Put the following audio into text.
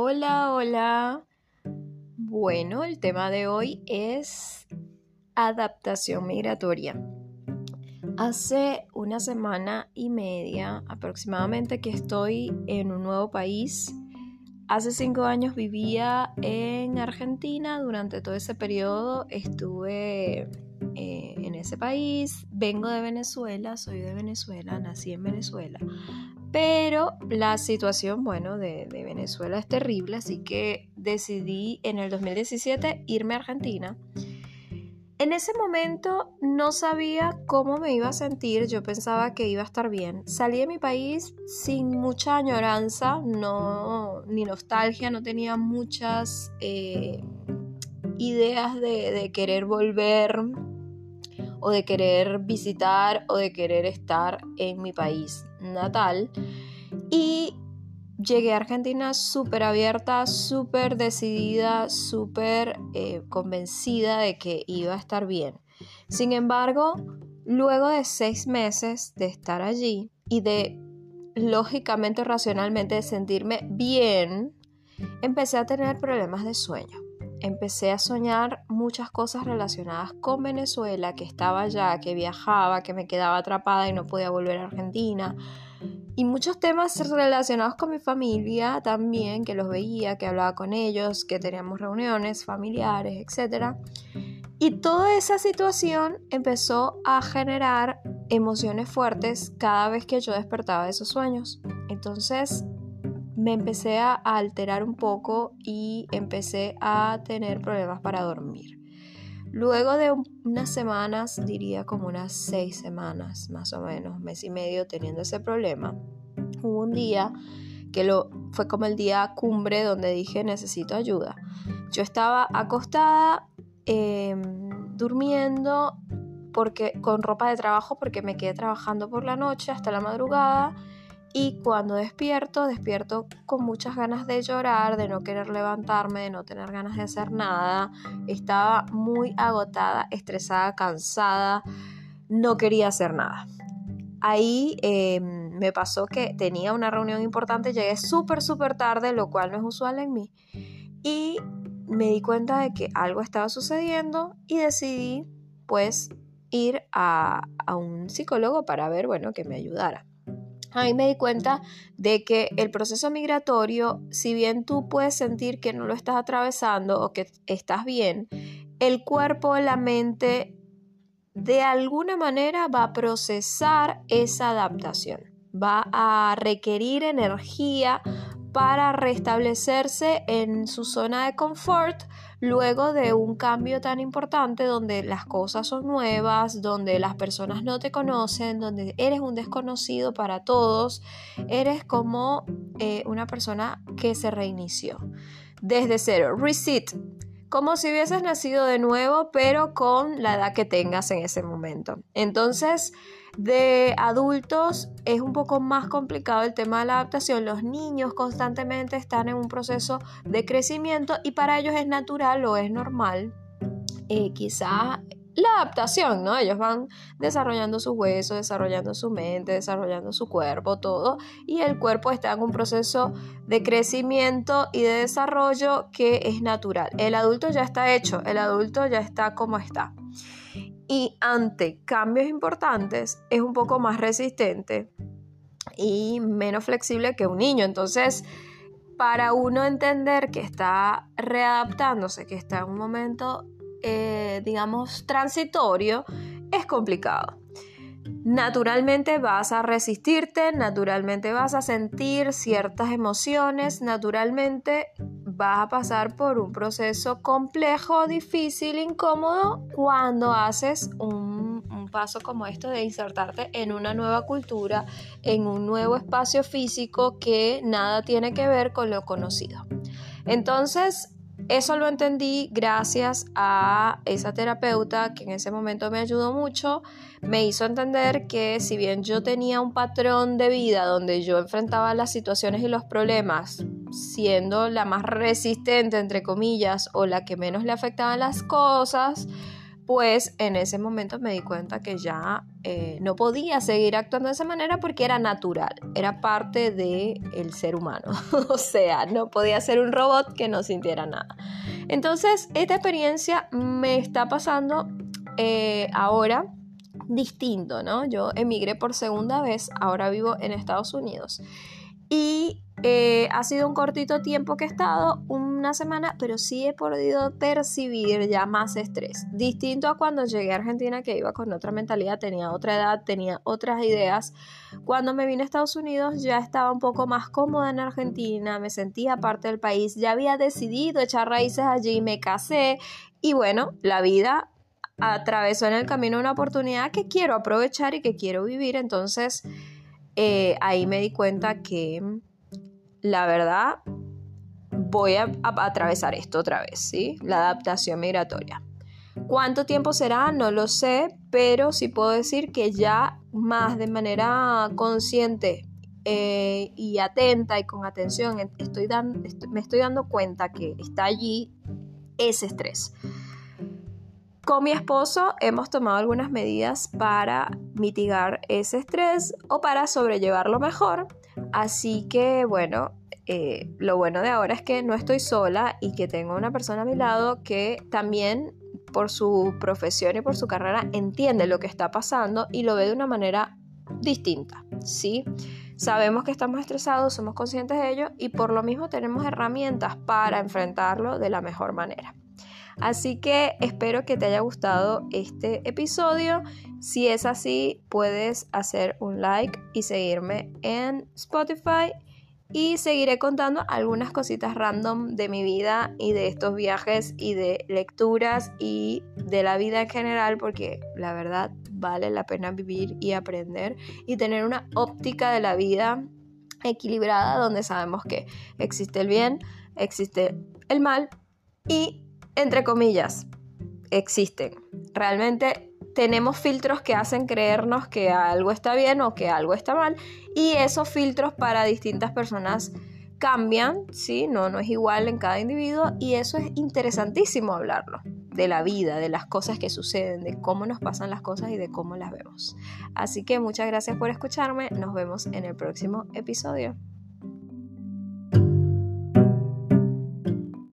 Hola, hola. Bueno, el tema de hoy es adaptación migratoria. Hace una semana y media aproximadamente que estoy en un nuevo país. Hace cinco años vivía en Argentina. Durante todo ese periodo estuve eh, en ese país. Vengo de Venezuela, soy de Venezuela, nací en Venezuela. Pero la situación, bueno, de, Venezuela es terrible, así que decidí en el 2017 irme a Argentina. En ese momento no sabía cómo me iba a sentir, yo pensaba que iba a estar bien. Salí de mi país sin mucha añoranza, no, ni nostalgia, no tenía muchas eh, ideas de, de querer volver o de querer visitar o de querer estar en mi país natal. Y llegué a Argentina súper abierta, súper decidida, súper eh, convencida de que iba a estar bien. Sin embargo, luego de seis meses de estar allí y de lógicamente, racionalmente, sentirme bien, empecé a tener problemas de sueño empecé a soñar muchas cosas relacionadas con Venezuela, que estaba allá, que viajaba, que me quedaba atrapada y no podía volver a Argentina. Y muchos temas relacionados con mi familia también, que los veía, que hablaba con ellos, que teníamos reuniones familiares, etc. Y toda esa situación empezó a generar emociones fuertes cada vez que yo despertaba de esos sueños. Entonces me empecé a alterar un poco y empecé a tener problemas para dormir. Luego de unas semanas, diría como unas seis semanas más o menos, mes y medio teniendo ese problema, hubo un día que lo, fue como el día cumbre donde dije necesito ayuda. Yo estaba acostada em, durmiendo porque, con ropa de trabajo porque me quedé trabajando por la noche hasta la madrugada y cuando despierto, despierto con muchas ganas de llorar, de no querer levantarme, de no tener ganas de hacer nada. Estaba muy agotada, estresada, cansada, no quería hacer nada. Ahí em, me pasó que tenía una reunión importante, llegué súper, súper tarde, lo cual no es usual en mí. Y me di cuenta de que algo estaba sucediendo y decidí pues ir a, a un psicólogo para ver, bueno, que me ayudara ahí me di cuenta de que el proceso migratorio, si bien tú puedes sentir que no lo estás atravesando o que estás bien, el cuerpo, la mente, de alguna manera va a procesar esa adaptación, va a requerir energía para restablecerse en su zona de confort luego de un cambio tan importante donde las cosas son nuevas, donde las personas no te conocen, donde eres un desconocido para todos, eres como eh, una persona que se reinició desde cero, reset, como si hubieses nacido de nuevo, pero con la edad que tengas en ese momento. Entonces, de adultos es un poco más complicado el tema de la adaptación. Los niños constantemente están en un proceso de crecimiento y para ellos es natural o es normal. Eh, quizá la adaptación, ¿no? Ellos van desarrollando sus huesos, desarrollando su mente, desarrollando su cuerpo, todo, y el cuerpo está en un proceso de crecimiento y de desarrollo que es natural. El adulto ya está hecho, el adulto ya está como está y ante cambios importantes es un poco más resistente y menos flexible que un niño. Entonces, para uno entender que está readaptándose, que está en un momento, eh, digamos, transitorio, es complicado. Naturalmente vas a resistirte, naturalmente vas a sentir ciertas emociones, naturalmente vas a pasar por un proceso complejo, difícil, incómodo cuando haces un, paso como esto de insertarte en una nueva cultura, en un nuevo espacio físico que nada tiene que ver con lo conocido. Entonces, eso lo entendí gracias a esa terapeuta que en ese momento me ayudó mucho. Me hizo entender que si bien yo tenía un patrón de vida donde yo enfrentaba las situaciones y los problemas siendo la más resistente, entre comillas, o la que menos le afectaban las cosas, pues en ese momento me di cuenta que ya eh, no podía seguir actuando de esa manera porque era natural, era parte del el ser humano, o sea, no podía ser un robot que no sintiera nada. Entonces, esta experiencia me está pasando eh, ahora distinto, ¿no? Yo emigré por segunda vez, ahora vivo en Estados Unidos. Y eh, ha sido un cortito tiempo que he estado, una semana, pero sí he podido percibir ya más estrés. Distinto a cuando llegué a Argentina, que iba con otra mentalidad, tenía otra edad, tenía otras ideas. Cuando me vine a Estados Unidos ya estaba un poco más cómoda en Argentina, me sentía parte del país, ya había decidido echar raíces allí, me casé y bueno, la vida atravesó en el camino una oportunidad que quiero aprovechar y que quiero vivir, entonces eh, ahí me di cuenta que la verdad voy a, atravesar esto otra vez, ¿sí? La adaptación migratoria. ¿Cuánto tiempo será? No lo sé, pero sí puedo decir que ya más de manera consciente eh, y atenta y con atención estoy me estoy dando cuenta que está allí ese estrés. Con mi esposo hemos tomado algunas medidas para mitigar ese estrés o para sobrellevarlo mejor. Así que bueno, eh, lo bueno de ahora es que no estoy sola y que tengo una persona a mi lado que también por su profesión y por su carrera entiende lo que está pasando y lo ve de una manera distinta, ¿sí? Sabemos que estamos estresados, somos conscientes de ello y por lo mismo tenemos herramientas para enfrentarlo de la mejor manera. Así que espero que te haya gustado este episodio. Si es así, puedes hacer un like y seguirme en Spotify. Y seguiré contando algunas cositas random de mi vida y de estos viajes y de lecturas y de la vida en general porque la verdad vale la pena vivir y aprender y tener una óptica de la vida equilibrada donde sabemos que existe el bien, existe el mal y entre comillas, existen. Realmente tenemos filtros que hacen creernos que algo está bien o que algo está mal y esos filtros para distintas personas cambian, ¿sí? No, no es igual en cada individuo y eso es interesantísimo hablarlo, de la vida, de las cosas que suceden, de cómo nos pasan las cosas y de cómo las vemos. Así que muchas gracias por escucharme, nos vemos en el próximo episodio.